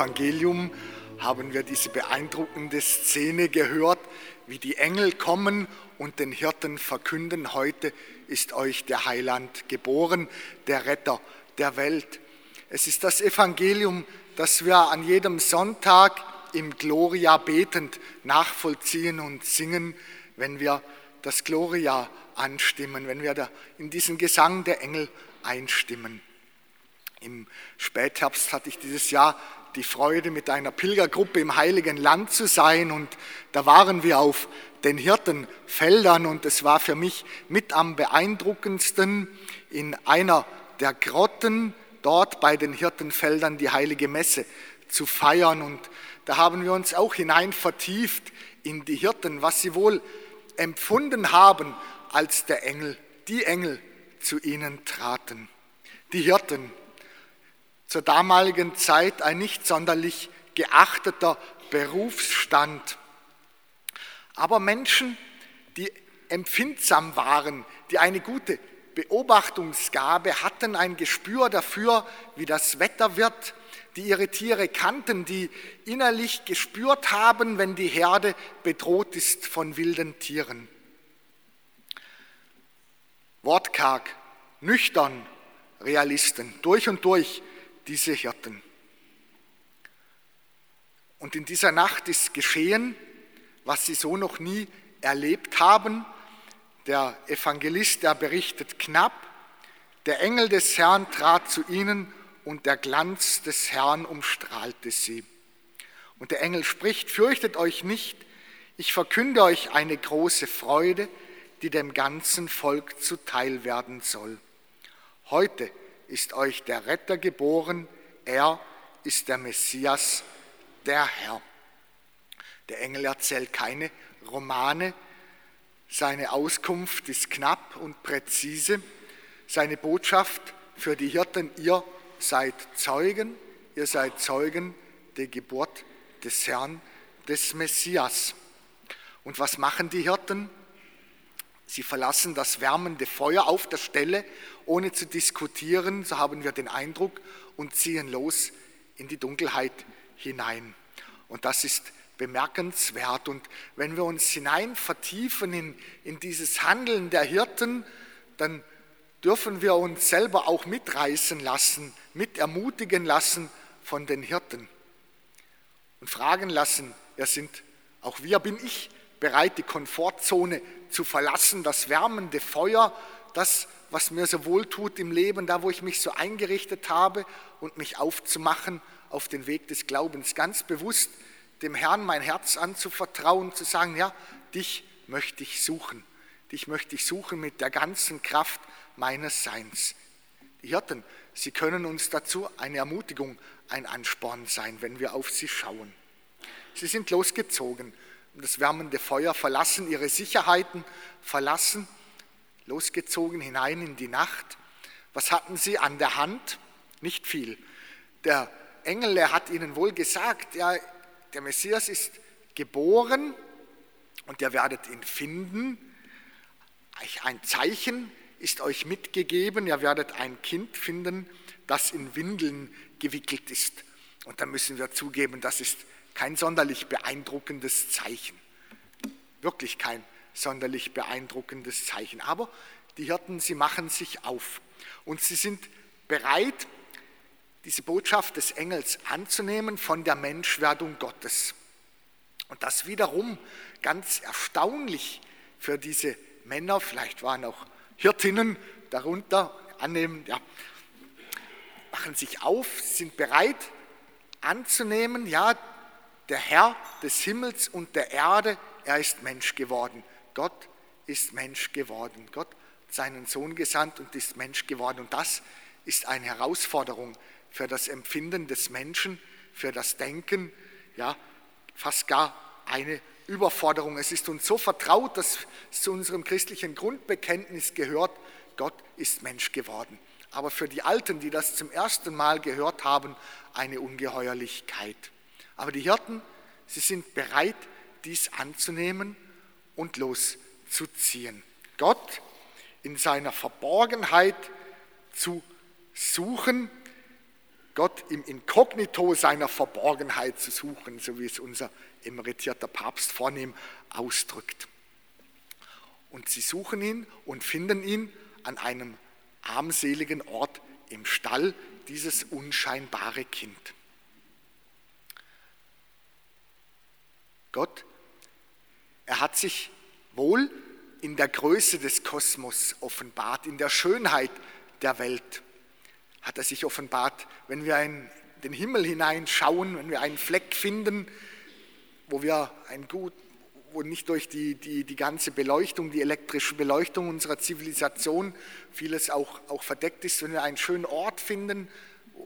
Evangelium haben wir diese beeindruckende Szene gehört, wie die Engel kommen und den Hirten verkünden, heute ist euch der Heiland geboren, der Retter der Welt. Es ist das Evangelium, das wir an jedem Sonntag im Gloria betend nachvollziehen und singen, wenn wir das Gloria anstimmen, wenn wir in diesen Gesang der Engel einstimmen. Im Spätherbst hatte ich dieses Jahr die Freude, mit einer Pilgergruppe im Heiligen Land zu sein. Und da waren wir auf den Hirtenfeldern. Und es war für mich mit am beeindruckendsten in einer der Grotten dort bei den Hirtenfeldern die heilige Messe zu feiern. Und da haben wir uns auch hinein vertieft in die Hirten, was sie wohl empfunden haben, als der Engel, die Engel zu ihnen traten. Die Hirten, zur damaligen Zeit ein nicht sonderlich geachteter Berufsstand. Aber Menschen, die empfindsam waren, die eine gute Beobachtungsgabe hatten, ein Gespür dafür, wie das Wetter wird, die ihre Tiere kannten, die innerlich gespürt haben, wenn die Herde bedroht ist von wilden Tieren. Wortkarg, nüchtern, Realisten, durch und durch diese Hirten. Und in dieser Nacht ist geschehen, was sie so noch nie erlebt haben. Der Evangelist, der berichtet knapp, der Engel des Herrn trat zu ihnen und der Glanz des Herrn umstrahlte sie. Und der Engel spricht, fürchtet euch nicht, ich verkünde euch eine große Freude, die dem ganzen Volk zuteil werden soll. Heute ist euch der Retter geboren, er ist der Messias, der Herr. Der Engel erzählt keine Romane, seine Auskunft ist knapp und präzise, seine Botschaft für die Hirten, ihr seid Zeugen, ihr seid Zeugen der Geburt des Herrn, des Messias. Und was machen die Hirten? Sie verlassen das wärmende Feuer auf der Stelle, ohne zu diskutieren, so haben wir den Eindruck, und ziehen los in die Dunkelheit hinein. Und das ist bemerkenswert. Und wenn wir uns hinein vertiefen in, in dieses Handeln der Hirten, dann dürfen wir uns selber auch mitreißen lassen, mit ermutigen lassen von den Hirten und fragen lassen, ja sind auch wir, bin ich bereit, die Komfortzone zu verlassen, das wärmende Feuer, das, was mir so wohl tut im Leben, da wo ich mich so eingerichtet habe und mich aufzumachen auf den Weg des Glaubens, ganz bewusst dem Herrn mein Herz anzuvertrauen, zu sagen, ja, dich möchte ich suchen, dich möchte ich suchen mit der ganzen Kraft meines Seins. Die Hirten, sie können uns dazu eine Ermutigung, ein Ansporn sein, wenn wir auf sie schauen. Sie sind losgezogen das wärmende Feuer verlassen, ihre Sicherheiten verlassen, losgezogen hinein in die Nacht. Was hatten sie an der Hand? Nicht viel. Der Engel, er hat ihnen wohl gesagt, ja, der Messias ist geboren und ihr werdet ihn finden. Ein Zeichen ist euch mitgegeben, ihr werdet ein Kind finden, das in Windeln gewickelt ist. Und da müssen wir zugeben, das ist kein sonderlich beeindruckendes Zeichen. Wirklich kein sonderlich beeindruckendes Zeichen. Aber die Hirten, sie machen sich auf und sie sind bereit, diese Botschaft des Engels anzunehmen von der Menschwerdung Gottes. Und das wiederum ganz erstaunlich für diese Männer, vielleicht waren auch Hirtinnen darunter, annehmen, ja, machen sich auf, sind bereit anzunehmen, ja, der Herr des Himmels und der Erde, er ist Mensch geworden. Gott ist Mensch geworden. Gott hat seinen Sohn gesandt und ist Mensch geworden. Und das ist eine Herausforderung für das Empfinden des Menschen, für das Denken, ja, fast gar eine Überforderung. Es ist uns so vertraut, dass es zu unserem christlichen Grundbekenntnis gehört, Gott ist Mensch geworden. Aber für die Alten, die das zum ersten Mal gehört haben, eine Ungeheuerlichkeit. Aber die Hirten, sie sind bereit, dies anzunehmen und loszuziehen. Gott in seiner Verborgenheit zu suchen, Gott im Inkognito seiner Verborgenheit zu suchen, so wie es unser emeritierter Papst vornehm ausdrückt. Und sie suchen ihn und finden ihn an einem armseligen Ort im Stall, dieses unscheinbare Kind. Gott, er hat sich wohl in der Größe des Kosmos offenbart, in der Schönheit der Welt hat er sich offenbart. Wenn wir in den Himmel hineinschauen, wenn wir einen Fleck finden, wo wir ein gut, wo nicht durch die, die, die ganze Beleuchtung, die elektrische Beleuchtung unserer Zivilisation vieles auch, auch verdeckt ist, wenn wir einen schönen Ort finden,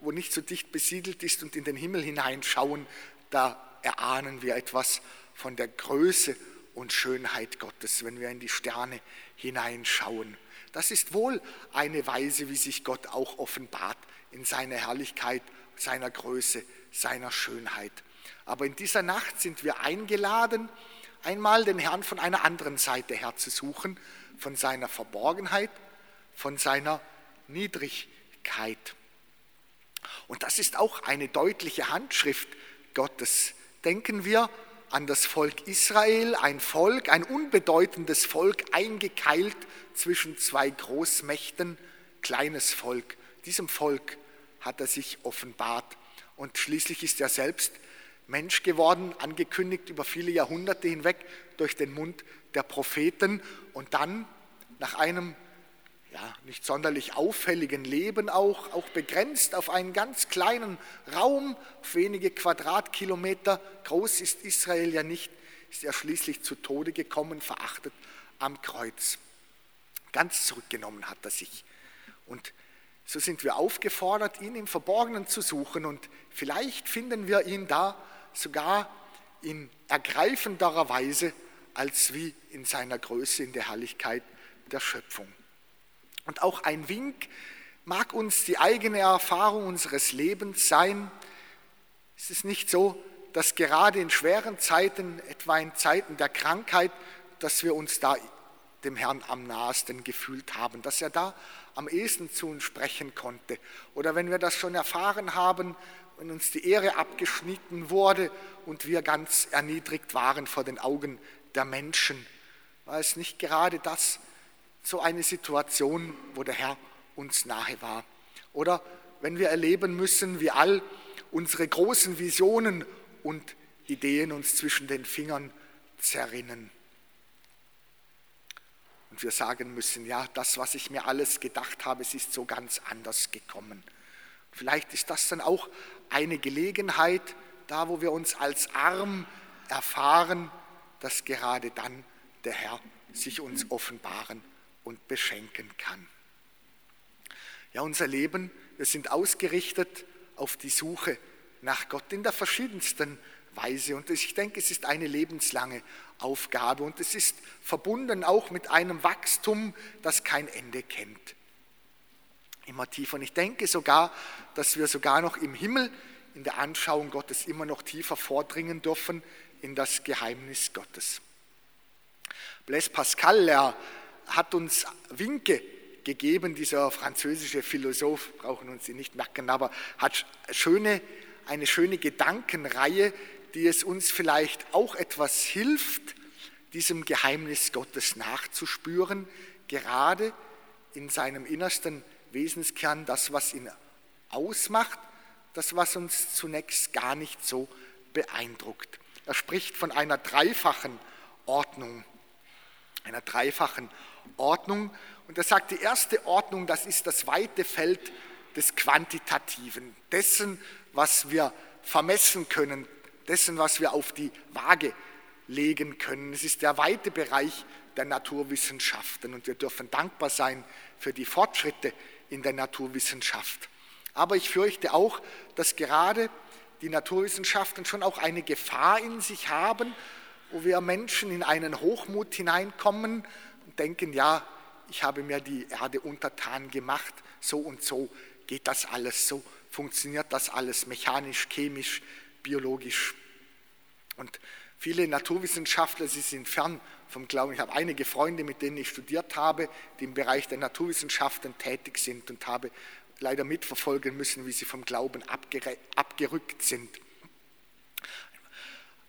wo nicht so dicht besiedelt ist und in den Himmel hineinschauen, da erahnen wir etwas von der Größe und Schönheit Gottes, wenn wir in die Sterne hineinschauen. Das ist wohl eine Weise, wie sich Gott auch offenbart in seiner Herrlichkeit, seiner Größe, seiner Schönheit. Aber in dieser Nacht sind wir eingeladen, einmal den Herrn von einer anderen Seite her zu suchen, von seiner Verborgenheit, von seiner Niedrigkeit. Und das ist auch eine deutliche Handschrift Gottes. Denken wir an das Volk Israel, ein Volk, ein unbedeutendes Volk, eingekeilt zwischen zwei Großmächten, kleines Volk. Diesem Volk hat er sich offenbart. Und schließlich ist er selbst Mensch geworden, angekündigt über viele Jahrhunderte hinweg durch den Mund der Propheten und dann nach einem ja, nicht sonderlich auffälligen Leben auch, auch begrenzt auf einen ganz kleinen Raum, auf wenige Quadratkilometer, groß ist Israel ja nicht, ist er schließlich zu Tode gekommen, verachtet am Kreuz. Ganz zurückgenommen hat er sich. Und so sind wir aufgefordert, ihn im Verborgenen zu suchen und vielleicht finden wir ihn da sogar in ergreifenderer Weise als wie in seiner Größe, in der Herrlichkeit der Schöpfung. Und auch ein Wink mag uns die eigene Erfahrung unseres Lebens sein. Es ist nicht so, dass gerade in schweren Zeiten, etwa in Zeiten der Krankheit, dass wir uns da dem Herrn am nahesten gefühlt haben, dass er da am ehesten zu uns sprechen konnte. Oder wenn wir das schon erfahren haben, wenn uns die Ehre abgeschnitten wurde und wir ganz erniedrigt waren vor den Augen der Menschen, war es nicht gerade das, so eine Situation, wo der Herr uns nahe war. Oder wenn wir erleben müssen, wie all unsere großen Visionen und Ideen uns zwischen den Fingern zerrinnen. Und wir sagen müssen, ja, das, was ich mir alles gedacht habe, es ist so ganz anders gekommen. Vielleicht ist das dann auch eine Gelegenheit, da wo wir uns als arm erfahren, dass gerade dann der Herr sich uns offenbaren und beschenken kann. Ja, unser Leben, wir sind ausgerichtet auf die Suche nach Gott in der verschiedensten Weise. Und ich denke, es ist eine lebenslange Aufgabe und es ist verbunden auch mit einem Wachstum, das kein Ende kennt. Immer tiefer. Und ich denke sogar, dass wir sogar noch im Himmel in der Anschauung Gottes immer noch tiefer vordringen dürfen in das Geheimnis Gottes. Blaise Pascal, er hat uns Winke gegeben, dieser französische Philosoph, brauchen uns sie nicht merken, aber hat schöne, eine schöne Gedankenreihe, die es uns vielleicht auch etwas hilft, diesem Geheimnis Gottes nachzuspüren, gerade in seinem innersten Wesenskern, das, was ihn ausmacht, das, was uns zunächst gar nicht so beeindruckt. Er spricht von einer dreifachen Ordnung, einer dreifachen Ordnung. Und er sagt, die erste Ordnung, das ist das weite Feld des Quantitativen, dessen, was wir vermessen können, dessen, was wir auf die Waage legen können. Es ist der weite Bereich der Naturwissenschaften und wir dürfen dankbar sein für die Fortschritte in der Naturwissenschaft. Aber ich fürchte auch, dass gerade die Naturwissenschaften schon auch eine Gefahr in sich haben, wo wir Menschen in einen Hochmut hineinkommen und denken, ja, ich habe mir die Erde untertan gemacht, so und so geht das alles, so funktioniert das alles mechanisch, chemisch, biologisch. Und viele Naturwissenschaftler, sie sind fern vom Glauben. Ich habe einige Freunde, mit denen ich studiert habe, die im Bereich der Naturwissenschaften tätig sind und habe leider mitverfolgen müssen, wie sie vom Glauben abgerückt sind.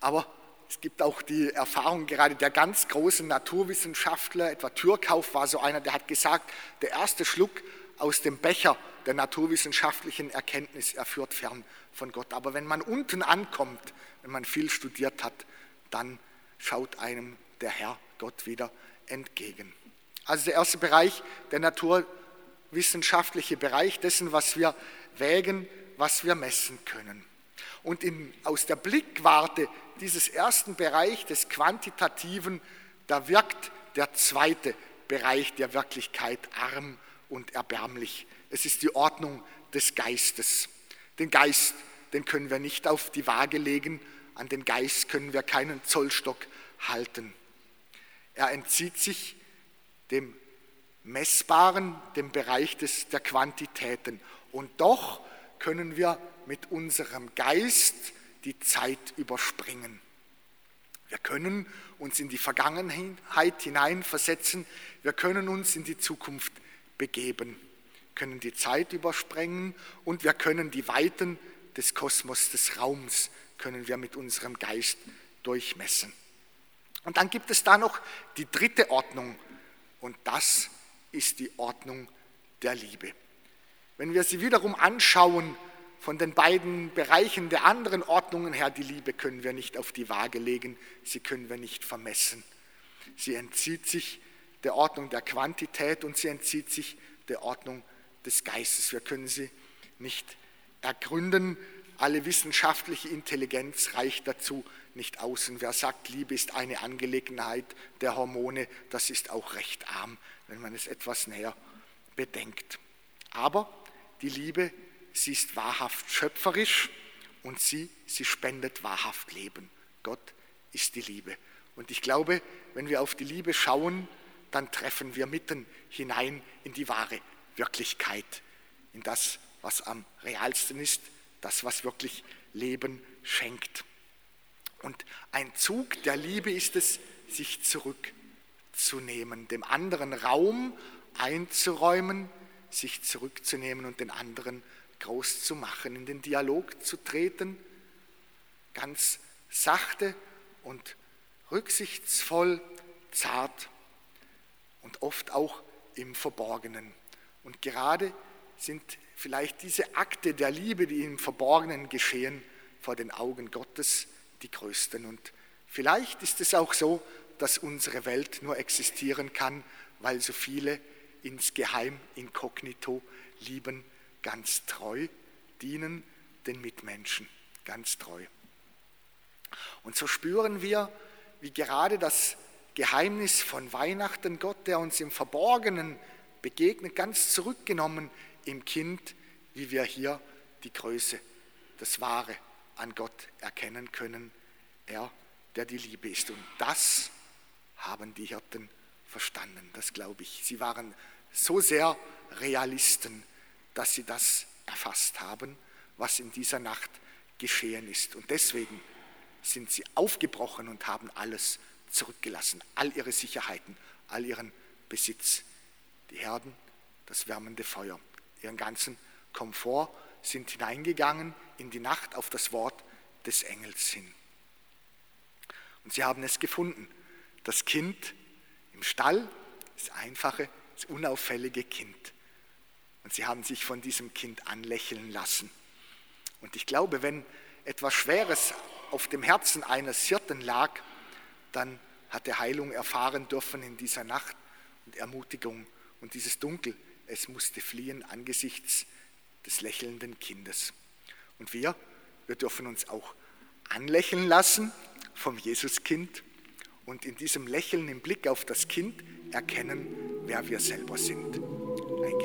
Aber es gibt auch die Erfahrung gerade der ganz großen Naturwissenschaftler, etwa Türkauf war so einer, der hat gesagt, der erste Schluck aus dem Becher der naturwissenschaftlichen Erkenntnis, er führt fern von Gott. Aber wenn man unten ankommt, wenn man viel studiert hat, dann schaut einem der Herr Gott wieder entgegen. Also der erste Bereich, der naturwissenschaftliche Bereich dessen, was wir wägen, was wir messen können. Und in, aus der Blickwarte dieses ersten Bereich des Quantitativen, da wirkt der zweite Bereich der Wirklichkeit arm und erbärmlich. Es ist die Ordnung des Geistes. Den Geist, den können wir nicht auf die Waage legen, an den Geist können wir keinen Zollstock halten. Er entzieht sich dem Messbaren, dem Bereich des, der Quantitäten. Und doch können wir mit unserem Geist die Zeit überspringen. Wir können uns in die Vergangenheit hineinversetzen, wir können uns in die Zukunft begeben, können die Zeit überspringen und wir können die Weiten des Kosmos, des Raums, können wir mit unserem Geist durchmessen. Und dann gibt es da noch die dritte Ordnung und das ist die Ordnung der Liebe. Wenn wir sie wiederum anschauen, von den beiden Bereichen der anderen Ordnungen her, die Liebe können wir nicht auf die Waage legen, sie können wir nicht vermessen. Sie entzieht sich der Ordnung der Quantität und sie entzieht sich der Ordnung des Geistes. Wir können sie nicht ergründen. Alle wissenschaftliche Intelligenz reicht dazu nicht aus. Und wer sagt, Liebe ist eine Angelegenheit der Hormone, das ist auch recht arm, wenn man es etwas näher bedenkt. Aber die Liebe sie ist wahrhaft schöpferisch und sie, sie spendet wahrhaft Leben. Gott ist die Liebe. Und ich glaube, wenn wir auf die Liebe schauen, dann treffen wir mitten hinein in die wahre Wirklichkeit, in das, was am realsten ist, das, was wirklich Leben schenkt. Und ein Zug der Liebe ist es, sich zurückzunehmen, dem anderen Raum einzuräumen, sich zurückzunehmen und den anderen groß zu machen, in den Dialog zu treten, ganz sachte und rücksichtsvoll, zart und oft auch im Verborgenen. Und gerade sind vielleicht diese Akte der Liebe, die im Verborgenen geschehen, vor den Augen Gottes die größten. Und vielleicht ist es auch so, dass unsere Welt nur existieren kann, weil so viele insgeheim, inkognito lieben ganz treu, dienen den Mitmenschen ganz treu. Und so spüren wir, wie gerade das Geheimnis von Weihnachten, Gott, der uns im Verborgenen begegnet, ganz zurückgenommen im Kind, wie wir hier die Größe, das Wahre an Gott erkennen können, er, der die Liebe ist. Und das haben die Hirten verstanden, das glaube ich. Sie waren so sehr Realisten, dass sie das erfasst haben, was in dieser Nacht geschehen ist. Und deswegen sind sie aufgebrochen und haben alles zurückgelassen, all ihre Sicherheiten, all ihren Besitz, die Herden, das wärmende Feuer, ihren ganzen Komfort, sind hineingegangen in die Nacht auf das Wort des Engels hin. Und sie haben es gefunden, das Kind im Stall, das einfache, das unauffällige Kind. Und sie haben sich von diesem Kind anlächeln lassen. Und ich glaube, wenn etwas Schweres auf dem Herzen eines Hirten lag, dann hat er Heilung erfahren dürfen in dieser Nacht und Ermutigung. Und dieses Dunkel, es musste fliehen angesichts des lächelnden Kindes. Und wir, wir dürfen uns auch anlächeln lassen vom Jesuskind und in diesem Lächeln im Blick auf das Kind erkennen, wer wir selber sind. Ein